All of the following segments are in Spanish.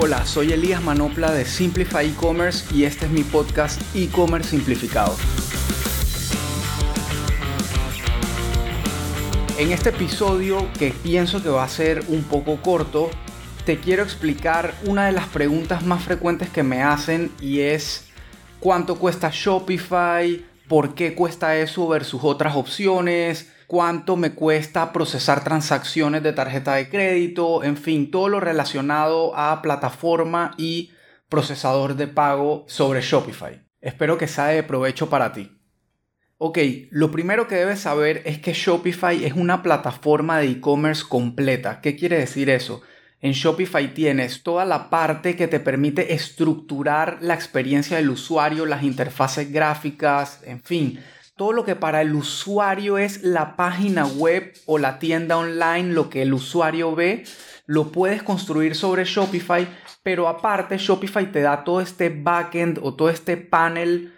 Hola, soy Elías Manopla de Simplify E-Commerce y este es mi podcast E-Commerce Simplificado. En este episodio, que pienso que va a ser un poco corto, te quiero explicar una de las preguntas más frecuentes que me hacen y es cuánto cuesta Shopify, por qué cuesta eso versus otras opciones, cuánto me cuesta procesar transacciones de tarjeta de crédito, en fin, todo lo relacionado a plataforma y procesador de pago sobre Shopify. Espero que sea de provecho para ti. Ok, lo primero que debes saber es que Shopify es una plataforma de e-commerce completa. ¿Qué quiere decir eso? En Shopify tienes toda la parte que te permite estructurar la experiencia del usuario, las interfaces gráficas, en fin, todo lo que para el usuario es la página web o la tienda online, lo que el usuario ve, lo puedes construir sobre Shopify, pero aparte Shopify te da todo este backend o todo este panel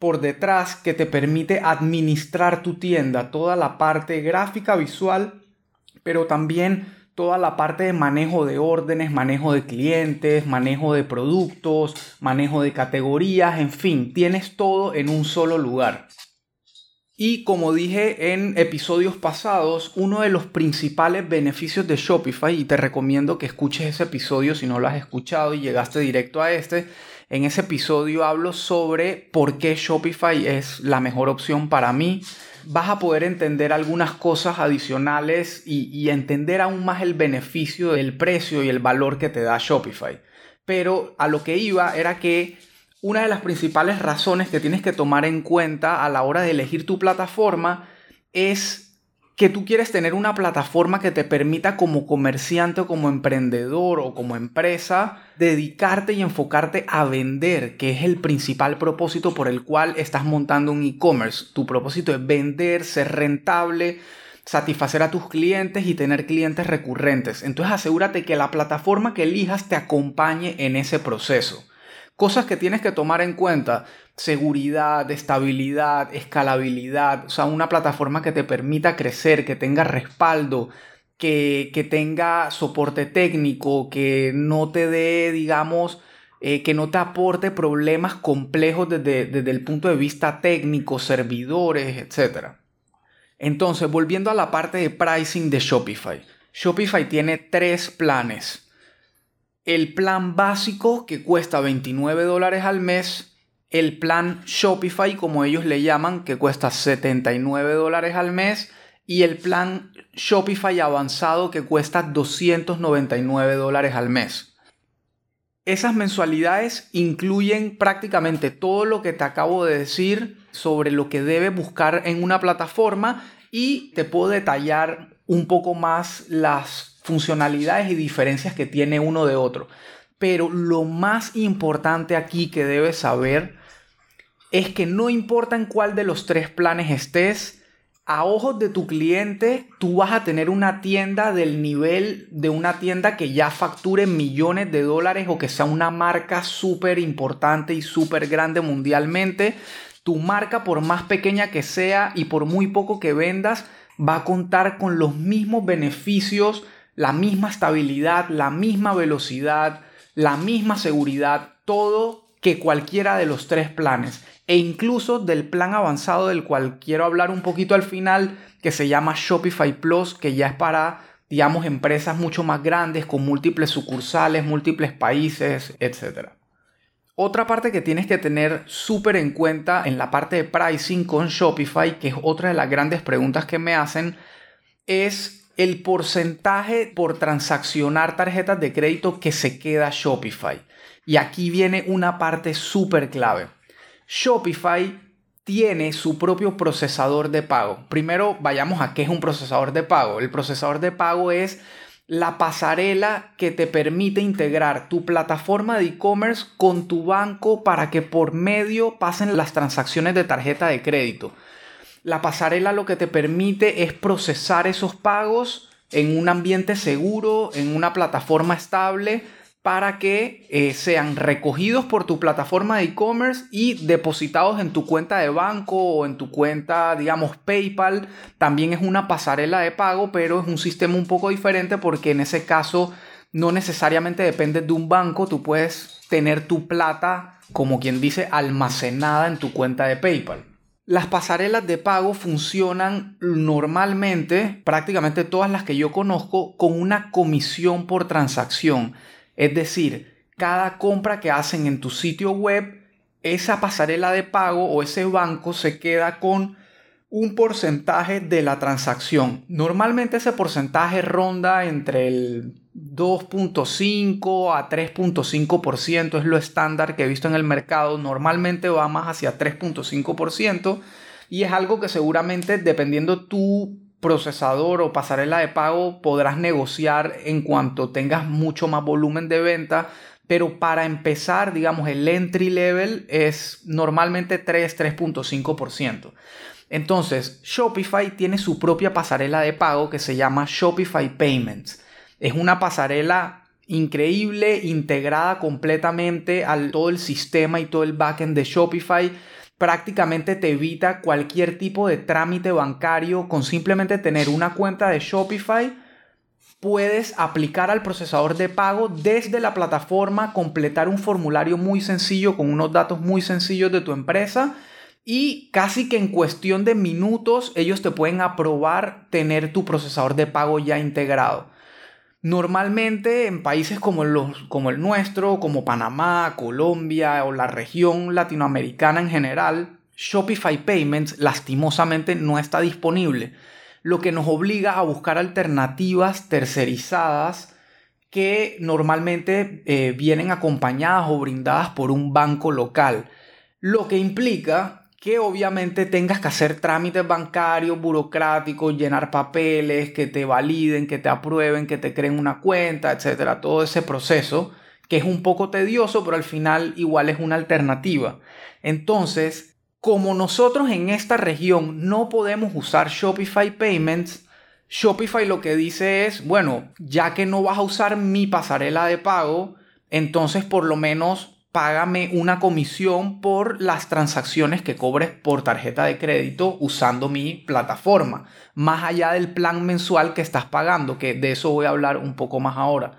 por detrás que te permite administrar tu tienda, toda la parte gráfica, visual, pero también toda la parte de manejo de órdenes, manejo de clientes, manejo de productos, manejo de categorías, en fin, tienes todo en un solo lugar. Y como dije en episodios pasados, uno de los principales beneficios de Shopify, y te recomiendo que escuches ese episodio si no lo has escuchado y llegaste directo a este, en ese episodio hablo sobre por qué Shopify es la mejor opción para mí. Vas a poder entender algunas cosas adicionales y, entender aún más el beneficio del precio y el valor que te da Shopify. Pero a lo que iba era que una de las principales razones que tienes que tomar en cuenta a la hora de elegir tu plataforma es que tú quieres tener una plataforma que te permita como comerciante o como emprendedor o como empresa dedicarte y enfocarte a vender, que es el principal propósito por el cual estás montando un e-commerce. Tu propósito es vender, ser rentable, satisfacer a tus clientes y tener clientes recurrentes. Entonces asegúrate que la plataforma que elijas te acompañe en ese proceso. Cosas que tienes que tomar en cuenta, seguridad, estabilidad, escalabilidad, o sea, una plataforma que te permita crecer, que tenga respaldo, que, tenga soporte técnico, que no te dé, digamos, eh, que no te aporte problemas complejos desde, desde el punto de vista técnico, servidores, etc. Entonces, volviendo a la parte de pricing de Shopify. Shopify tiene tres planes el plan básico que cuesta 29 dólares al mes, el plan Shopify como ellos le llaman que cuesta 79 dólares al mes y el plan Shopify avanzado que cuesta 299 dólares al mes. Esas mensualidades incluyen prácticamente todo lo que te acabo de decir sobre lo que debes buscar en una plataforma y te puedo detallar un poco más las funcionalidades y diferencias que tiene uno de otro. Pero lo más importante aquí que debes saber es que no importa en cuál de los tres planes estés, a ojos de tu cliente, tú vas a tener una tienda del nivel de una tienda que ya facture millones de dólares o que sea una marca súper importante y súper grande mundialmente. Tu marca, por más pequeña que sea y por muy poco que vendas, va a contar con los mismos beneficios la misma estabilidad, la misma velocidad, la misma seguridad, todo que cualquiera de los tres planes e incluso del plan avanzado del cual quiero hablar un poquito al final que se llama Shopify Plus que ya es para digamos empresas mucho más grandes con múltiples sucursales, múltiples países, etc. Otra parte que tienes que tener súper en cuenta en la parte de pricing con Shopify, que es otra de las grandes preguntas que me hacen, es el porcentaje por transaccionar tarjetas de crédito que se queda Shopify. Y aquí viene una parte súper clave. Shopify tiene su propio procesador de pago. Primero vayamos a qué es un procesador de pago. El procesador de pago es la pasarela que te permite integrar tu plataforma de e-commerce con tu banco para que por medio pasen las transacciones de tarjeta de crédito. La pasarela lo que te permite es procesar esos pagos en un ambiente seguro, en una plataforma estable, para que eh, sean recogidos por tu plataforma de e-commerce y depositados en tu cuenta de banco o en tu cuenta, digamos, PayPal. También es una pasarela de pago, pero es un sistema un poco diferente porque en ese caso no necesariamente dependes de un banco, tú puedes tener tu plata, como quien dice, almacenada en tu cuenta de PayPal. Las pasarelas de pago funcionan normalmente, prácticamente todas las que yo conozco, con una comisión por transacción. Es decir, cada compra que hacen en tu sitio web, esa pasarela de pago o ese banco se queda con un porcentaje de la transacción. Normalmente ese porcentaje ronda entre el 2.5 a 3.5% es lo estándar que he visto en el mercado. Normalmente va más hacia 3.5% y es algo que seguramente dependiendo tu procesador o pasarela de pago podrás negociar en cuanto tengas mucho más volumen de venta. Pero para empezar, digamos, el entry level es normalmente 3, 3.5%. Entonces, Shopify tiene su propia pasarela de pago que se llama Shopify Payments. Es una pasarela increíble, integrada completamente al todo el sistema y todo el backend de Shopify. Prácticamente te evita cualquier tipo de trámite bancario con simplemente tener una cuenta de Shopify. Puedes aplicar al procesador de pago desde la plataforma, completar un formulario muy sencillo con unos datos muy sencillos de tu empresa y casi que en cuestión de minutos ellos te pueden aprobar tener tu procesador de pago ya integrado. Normalmente en países como, el nuestro, como Panamá, Colombia o la región latinoamericana en general, Shopify Payments lastimosamente no está disponible, lo que nos obliga a buscar alternativas tercerizadas que normalmente eh, vienen acompañadas o brindadas por un banco local, lo que implica que obviamente tengas que hacer trámites bancarios, burocráticos, llenar papeles, que te validen, que te aprueben, que te creen una cuenta, etcétera, todo ese proceso que es un poco tedioso, pero al final igual es una alternativa. Entonces, como nosotros en esta región no podemos usar Shopify Payments, Shopify lo que dice es, bueno, ya que no vas a usar mi pasarela de pago, entonces por lo menos págame una comisión por las transacciones que cobres por tarjeta de crédito usando mi plataforma, más allá del plan mensual que estás pagando, que de eso voy a hablar un poco más ahora.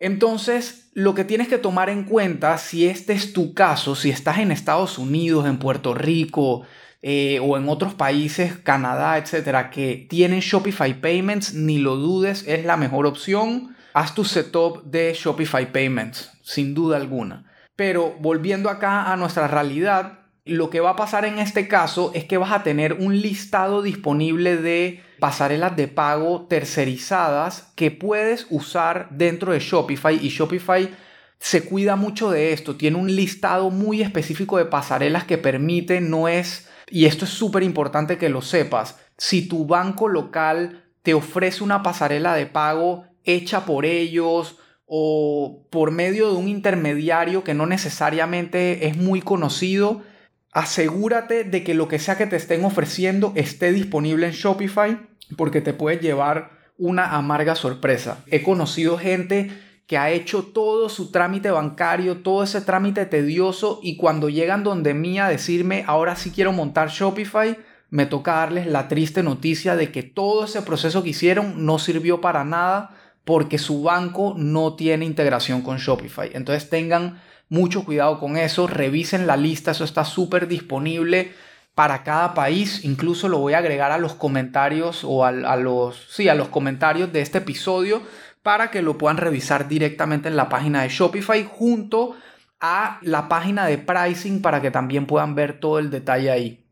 Entonces, lo que tienes que tomar en cuenta, si este es tu caso, si estás en Estados Unidos, en Puerto Rico eh, o en otros países, Canadá, etcétera, que tienen Shopify Payments, ni lo dudes, es la mejor opción. Haz tu setup de Shopify Payments, sin duda alguna. Pero volviendo acá a nuestra realidad, lo que va a pasar en este caso es que vas a tener un listado disponible de pasarelas de pago tercerizadas que puedes usar dentro de Shopify y Shopify se cuida mucho de esto, tiene un listado muy específico de pasarelas que permite, no es, y esto es súper importante que lo sepas, si tu banco local te ofrece una pasarela de pago hecha por ellos, o por medio de un intermediario que no necesariamente es muy conocido, asegúrate de que lo que sea que te estén ofreciendo esté disponible en Shopify porque te puede llevar una amarga sorpresa. He conocido gente que ha hecho todo su trámite bancario, todo ese trámite tedioso y cuando llegan donde mí a decirme ahora sí quiero montar Shopify, me toca darles la triste noticia de que todo ese proceso que hicieron no sirvió para nada porque su banco no tiene integración con Shopify. Entonces tengan mucho cuidado con eso, revisen la lista, eso está súper disponible para cada país. Incluso lo voy a agregar a los comentarios o a, los, sí, a los comentarios de este episodio para que lo puedan revisar directamente en la página de Shopify junto a la página de pricing para que también puedan ver todo el detalle ahí.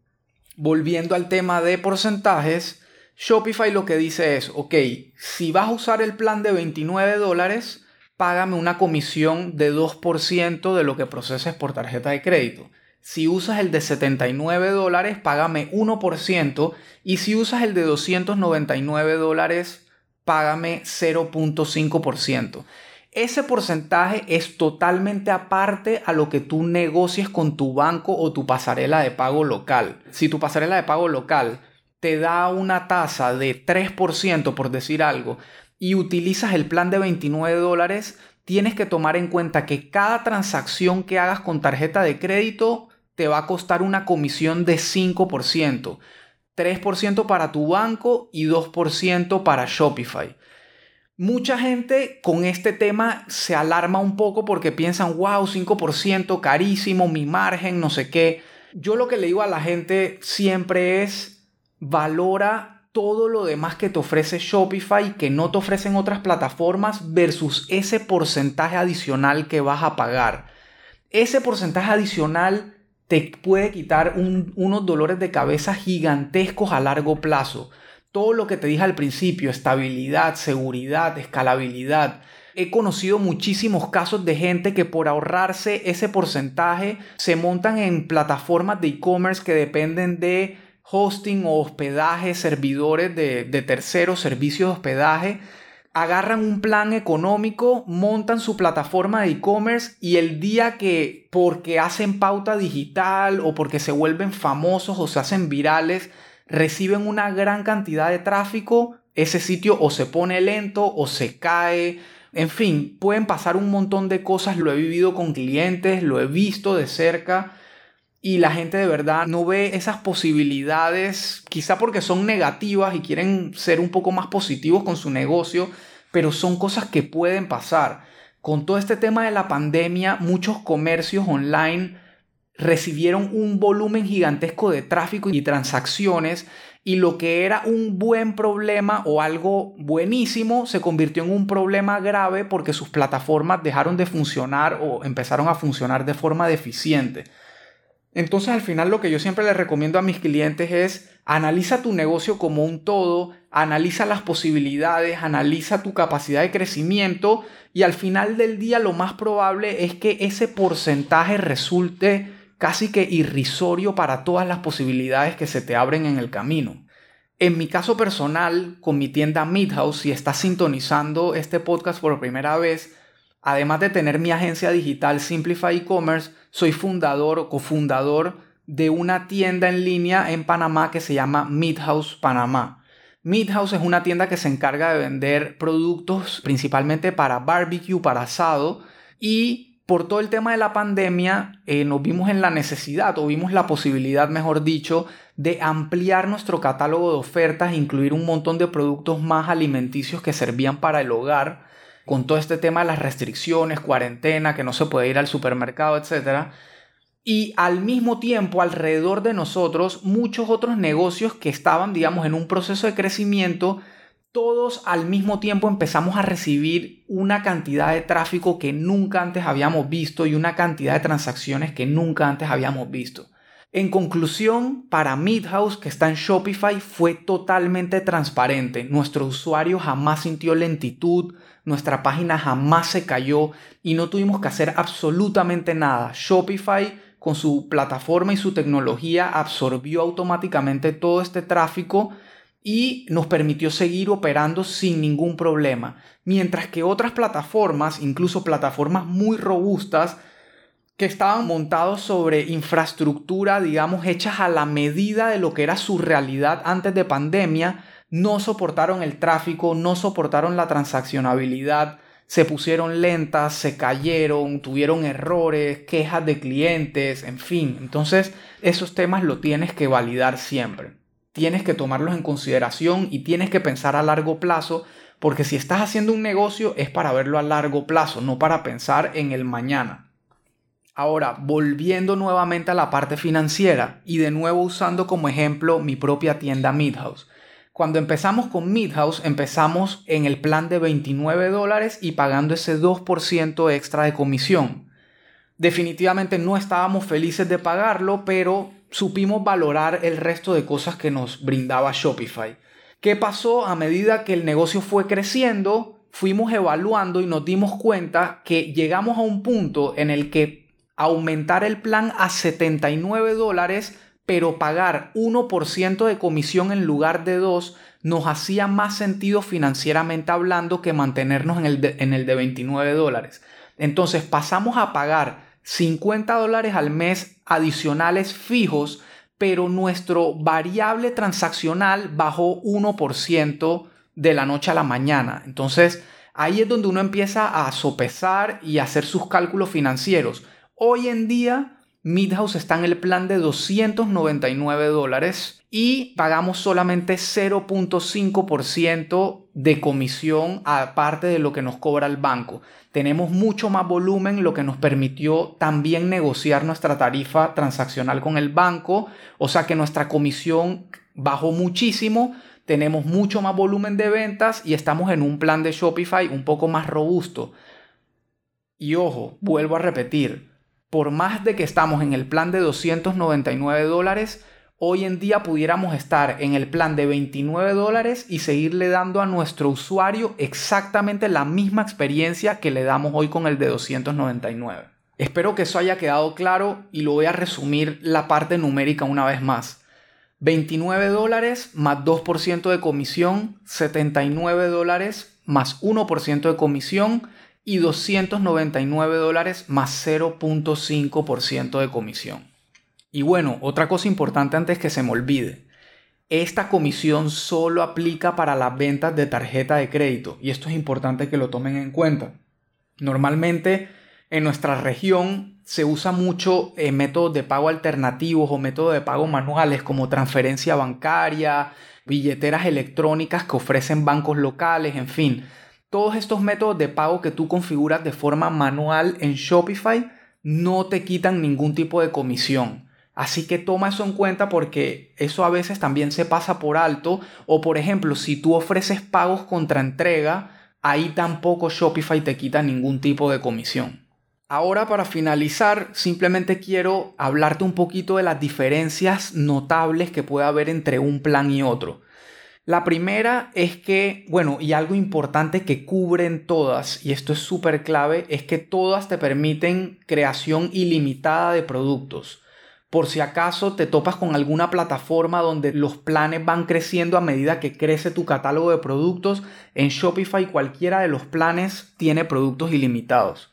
Volviendo al tema de porcentajes, Shopify lo que dice es, ok, si vas a usar el plan de 29 dólares, págame una comisión de 2% de lo que proceses por tarjeta de crédito. Si usas el de 79 dólares, págame 1%. Y si usas el de 299 dólares, págame 0.5%. Ese porcentaje es totalmente aparte a lo que tú negocies con tu banco o tu pasarela de pago local. Si tu pasarela de pago local te da una tasa de 3%, por decir algo, y utilizas el plan de 29 dólares, tienes que tomar en cuenta que cada transacción que hagas con tarjeta de crédito te va a costar una comisión de 5%. 3% para tu banco y 2% para Shopify. Mucha gente con este tema se alarma un poco porque piensan, wow, 5%, carísimo, mi margen, no sé qué. Yo lo que le digo a la gente siempre es, valora todo lo demás que te ofrece Shopify que no te ofrecen otras plataformas versus ese porcentaje adicional que vas a pagar. Ese porcentaje adicional te puede quitar unos dolores de cabeza gigantescos a largo plazo todo lo que te dije al principio, estabilidad, seguridad, escalabilidad. He conocido muchísimos casos de gente que por ahorrarse ese porcentaje se montan en plataformas de e-commerce que dependen de hosting o hospedaje, servidores de, de terceros, servicios de hospedaje agarran un plan económico, montan su plataforma de e-commerce y el día que porque hacen pauta digital o porque se vuelven famosos o se hacen virales, reciben una gran cantidad de tráfico, ese sitio o se pone lento o se cae. En fin, pueden pasar un montón de cosas, lo he vivido con clientes, lo he visto de cerca y la gente de verdad no ve esas posibilidades, quizá porque son negativas y quieren ser un poco más positivos con su negocio, pero son cosas que pueden pasar. Con todo este tema de la pandemia, muchos comercios online recibieron un volumen gigantesco de tráfico y transacciones y lo que era un buen problema o algo buenísimo se convirtió en un problema grave porque sus plataformas dejaron de funcionar o empezaron a funcionar de forma deficiente. Entonces al final lo que yo siempre les recomiendo a mis clientes es analiza tu negocio como un todo, analiza las posibilidades, analiza tu capacidad de crecimiento y al final del día lo más probable es que ese porcentaje resulte casi que irrisorio para todas las posibilidades que se te abren en el camino. En mi caso personal, con mi tienda Midhouse, si estás sintonizando este podcast por primera vez, además de tener mi agencia digital Simplify E-Commerce, soy fundador o cofundador de una tienda en línea en Panamá que se llama Midhouse Panamá. Midhouse es una tienda que se encarga de vender productos principalmente para barbecue, para asado y por todo el tema de la pandemia, eh, nos vimos en la necesidad o vimos la posibilidad, mejor dicho, de ampliar nuestro catálogo de ofertas incluir un montón de productos más alimenticios que servían para el hogar, con todo este tema de las restricciones, cuarentena, que no se puede ir al supermercado, etc. Y al mismo tiempo, alrededor de nosotros, muchos otros negocios que estaban, digamos, en un proceso de crecimiento, todos al mismo tiempo empezamos a recibir una cantidad de tráfico que nunca antes habíamos visto y una cantidad de transacciones que nunca antes habíamos visto. En conclusión, para Midhouse, que está en Shopify, fue totalmente transparente. Nuestro usuario jamás sintió lentitud, nuestra página jamás se cayó y no tuvimos que hacer absolutamente nada. Shopify, con su plataforma y su tecnología, absorbió automáticamente todo este tráfico y nos permitió seguir operando sin ningún problema. Mientras que otras plataformas, incluso plataformas muy robustas, que estaban montados sobre infraestructura, digamos, hechas a la medida de lo que era su realidad antes de pandemia, no soportaron el tráfico, no soportaron la transaccionabilidad, se pusieron lentas, se cayeron, tuvieron errores, quejas de clientes, en fin. Entonces, esos temas lo tienes que validar siempre tienes que tomarlos en consideración y tienes que pensar a largo plazo, porque si estás haciendo un negocio es para verlo a largo plazo, no para pensar en el mañana. Ahora, volviendo nuevamente a la parte financiera y de nuevo usando como ejemplo mi propia tienda Midhouse. Cuando empezamos con Midhouse, empezamos en el plan de 29 dólares y pagando ese 2% extra de comisión. Definitivamente no estábamos felices de pagarlo, pero supimos valorar el resto de cosas que nos brindaba Shopify. ¿Qué pasó? A medida que el negocio fue creciendo, fuimos evaluando y nos dimos cuenta que llegamos a un punto en el que aumentar el plan a 79 dólares, pero pagar 1% de comisión en lugar de 2, nos hacía más sentido financieramente hablando que mantenernos en el de, en el de 29 dólares. Entonces pasamos a pagar 50 dólares al mes adicionales fijos, pero nuestro variable transaccional bajó 1% de la noche a la mañana. Entonces, ahí es donde uno empieza a sopesar y hacer sus cálculos financieros. Hoy en día, Midhouse está en el plan de 299 dólares y pagamos solamente 0.5% de comisión aparte de lo que nos cobra el banco. Tenemos mucho más volumen, lo que nos permitió también negociar nuestra tarifa transaccional con el banco, o sea que nuestra comisión bajó muchísimo, tenemos mucho más volumen de ventas y estamos en un plan de Shopify un poco más robusto. Y ojo, vuelvo a repetir, por más de que estamos en el plan de 299 dólares, hoy en día pudiéramos estar en el plan de 29 dólares y seguirle dando a nuestro usuario exactamente la misma experiencia que le damos hoy con el de 299. Espero que eso haya quedado claro y lo voy a resumir la parte numérica una vez más. 29 dólares más 2% de comisión, 79 dólares más 1% de comisión, y 299 dólares más 0.5% de comisión. Y bueno, otra cosa importante antes que se me olvide. Esta comisión solo aplica para las ventas de tarjeta de crédito y esto es importante que lo tomen en cuenta. Normalmente en nuestra región se usa mucho eh, métodos de pago alternativos o métodos de pago manuales como transferencia bancaria, billeteras electrónicas que ofrecen bancos locales, en fin. Todos estos métodos de pago que tú configuras de forma manual en Shopify no te quitan ningún tipo de comisión. Así que toma eso en cuenta porque eso a veces también se pasa por alto. O por ejemplo, si tú ofreces pagos contra entrega, ahí tampoco Shopify te quita ningún tipo de comisión. Ahora para finalizar, simplemente quiero hablarte un poquito de las diferencias notables que puede haber entre un plan y otro. La primera es que, bueno, y algo importante que cubren todas, y esto es súper clave, es que todas te permiten creación ilimitada de productos. Por si acaso te topas con alguna plataforma donde los planes van creciendo a medida que crece tu catálogo de productos, en Shopify cualquiera de los planes tiene productos ilimitados.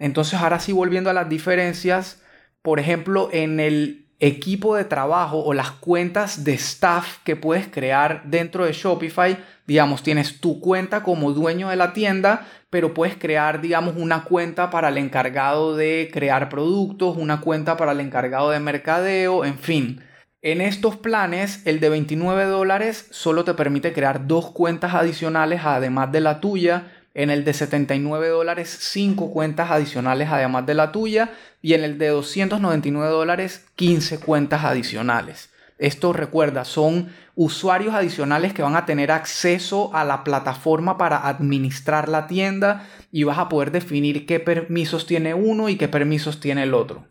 Entonces ahora sí volviendo a las diferencias, por ejemplo, en el equipo de trabajo o las cuentas de staff que puedes crear dentro de Shopify. Digamos, tienes tu cuenta como dueño de la tienda, pero puedes crear, digamos, una cuenta para el encargado de crear productos, una cuenta para el encargado de mercadeo, en fin. En estos planes, el de 29 dólares solo te permite crear dos cuentas adicionales además de la tuya en el de 79 dólares 5 cuentas adicionales además de la tuya y en el de 299 dólares 15 cuentas adicionales. Esto recuerda, son usuarios adicionales que van a tener acceso a la plataforma para administrar la tienda y vas a poder definir qué permisos tiene uno y qué permisos tiene el otro.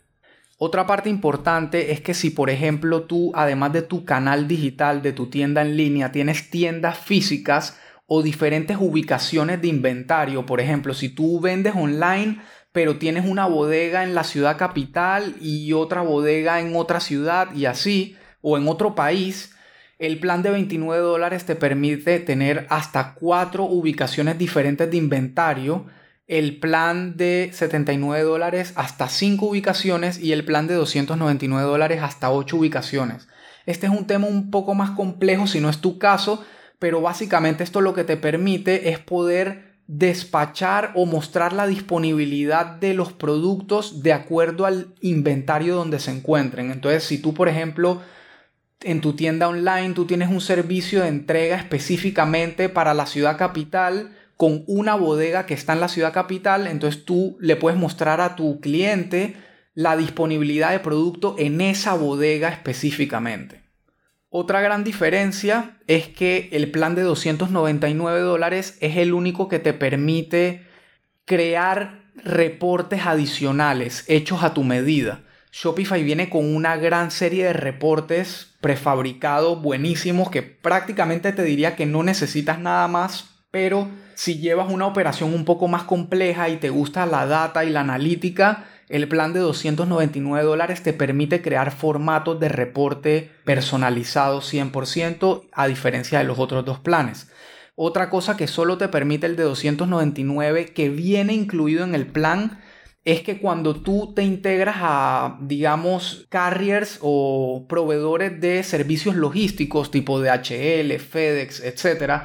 Otra parte importante es que si por ejemplo tú, además de tu canal digital, de tu tienda en línea, tienes tiendas físicas, o diferentes ubicaciones de inventario. Por ejemplo, si tú vendes online, pero tienes una bodega en la ciudad capital y otra bodega en otra ciudad y así, o en otro país, el plan de 29 dólares te permite tener hasta cuatro ubicaciones diferentes de inventario. El plan de 79 dólares hasta 5 ubicaciones y el plan de 299 dólares hasta 8 ubicaciones. Este es un tema un poco más complejo si no es tu caso, pero básicamente esto lo que te permite es poder despachar o mostrar la disponibilidad de los productos de acuerdo al inventario donde se encuentren. Entonces, si tú, por ejemplo, en tu tienda online tú tienes un servicio de entrega específicamente para la ciudad capital con una bodega que está en la ciudad capital, entonces tú le puedes mostrar a tu cliente la disponibilidad de producto en esa bodega específicamente. Otra gran diferencia es que el plan de 299 dólares es el único que te permite crear reportes adicionales hechos a tu medida. Shopify viene con una gran serie de reportes prefabricados buenísimos que prácticamente te diría que no necesitas nada más, pero si llevas una operación un poco más compleja y te gusta la data y la analítica, el plan de 299 dólares te permite crear formatos de reporte personalizados 100% a diferencia de los otros dos planes. Otra cosa que solo te permite el de 299 que viene incluido en el plan es que cuando tú te integras a, digamos, carriers o proveedores de servicios logísticos tipo DHL, FedEx, etc.,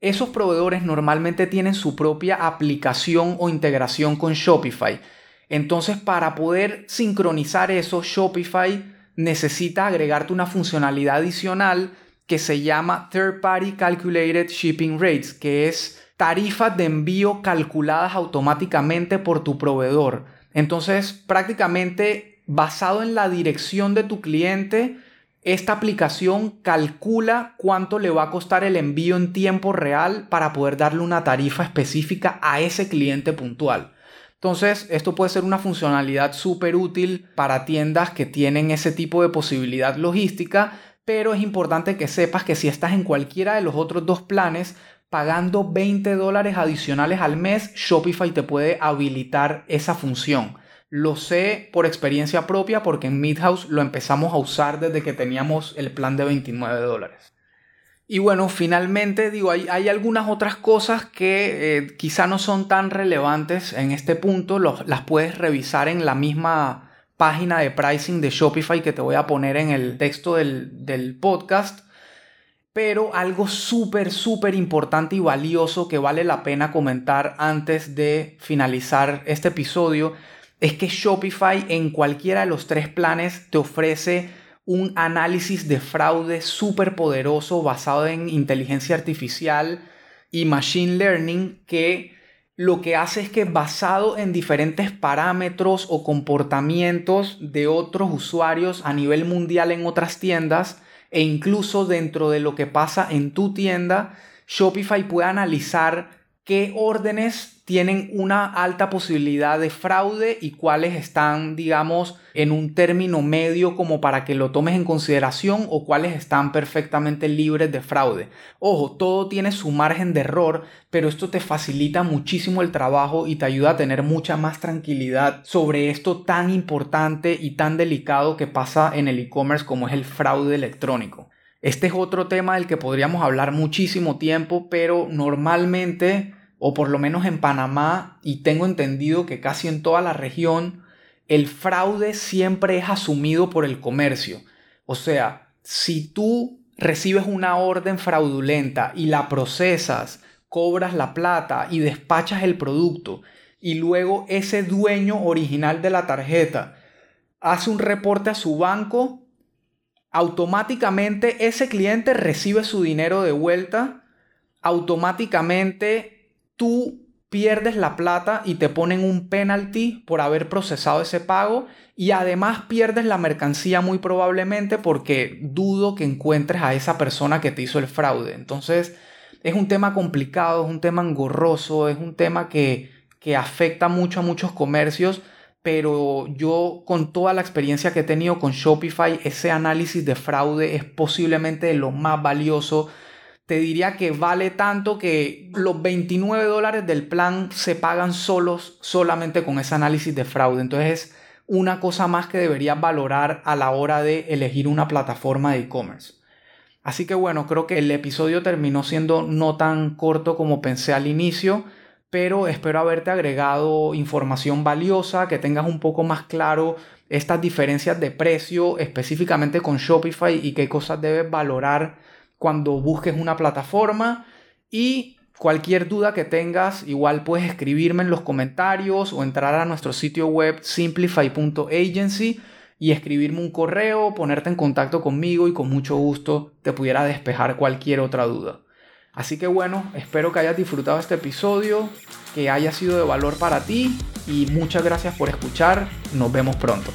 esos proveedores normalmente tienen su propia aplicación o integración con Shopify. Entonces, para poder sincronizar eso, Shopify necesita agregarte una funcionalidad adicional que se llama Third Party Calculated Shipping Rates, que es tarifas de envío calculadas automáticamente por tu proveedor. Entonces, prácticamente basado en la dirección de tu cliente, esta aplicación calcula cuánto le va a costar el envío en tiempo real para poder darle una tarifa específica a ese cliente puntual. Entonces, esto puede ser una funcionalidad súper útil para tiendas que tienen ese tipo de posibilidad logística, pero es importante que sepas que si estás en cualquiera de los otros dos planes, pagando 20 dólares adicionales al mes, Shopify te puede habilitar esa función. Lo sé por experiencia propia porque en Midhouse lo empezamos a usar desde que teníamos el plan de 29 dólares. Y bueno, finalmente digo, hay, algunas otras cosas que eh, quizá no son tan relevantes en este punto, las puedes revisar en la misma página de pricing de Shopify que te voy a poner en el texto del, del podcast. Pero algo súper, súper importante y valioso que vale la pena comentar antes de finalizar este episodio es que Shopify en cualquiera de los tres planes te ofrece un análisis de fraude súper poderoso basado en inteligencia artificial y machine learning que lo que hace es que basado en diferentes parámetros o comportamientos de otros usuarios a nivel mundial en otras tiendas e incluso dentro de lo que pasa en tu tienda, Shopify puede analizar qué órdenes tienen una alta posibilidad de fraude y cuáles están, digamos, en un término medio como para que lo tomes en consideración o cuáles están perfectamente libres de fraude. Ojo, todo tiene su margen de error, pero esto te facilita muchísimo el trabajo y te ayuda a tener mucha más tranquilidad sobre esto tan importante y tan delicado que pasa en el e-commerce como es el fraude electrónico. Este es otro tema del que podríamos hablar muchísimo tiempo, pero normalmente o por lo menos en Panamá, y tengo entendido que casi en toda la región, el fraude siempre es asumido por el comercio. O sea, si tú recibes una orden fraudulenta y la procesas, cobras la plata y despachas el producto, y luego ese dueño original de la tarjeta hace un reporte a su banco, automáticamente ese cliente recibe su dinero de vuelta, automáticamente tú pierdes la plata y te ponen un penalty por haber procesado ese pago y además pierdes la mercancía muy probablemente porque dudo que encuentres a esa persona que te hizo el fraude. Entonces es un tema complicado, es un tema engorroso, es un tema que, que afecta mucho a muchos comercios, pero yo con toda la experiencia que he tenido con Shopify, ese análisis de fraude es posiblemente lo más valioso te diría que vale tanto que los 29 dólares del plan se pagan solos solamente con ese análisis de fraude. Entonces es una cosa más que deberías valorar a la hora de elegir una plataforma de e-commerce. Así que bueno, creo que el episodio terminó siendo no tan corto como pensé al inicio, pero espero haberte agregado información valiosa, que tengas un poco más claro estas diferencias de precio específicamente con Shopify y qué cosas debes valorar cuando busques una plataforma y cualquier duda que tengas igual puedes escribirme en los comentarios o entrar a nuestro sitio web simplify.agency y escribirme un correo, ponerte en contacto conmigo y con mucho gusto te pudiera despejar cualquier otra duda. Así que bueno, espero que hayas disfrutado este episodio, que haya sido de valor para ti y muchas gracias por escuchar. Nos vemos pronto.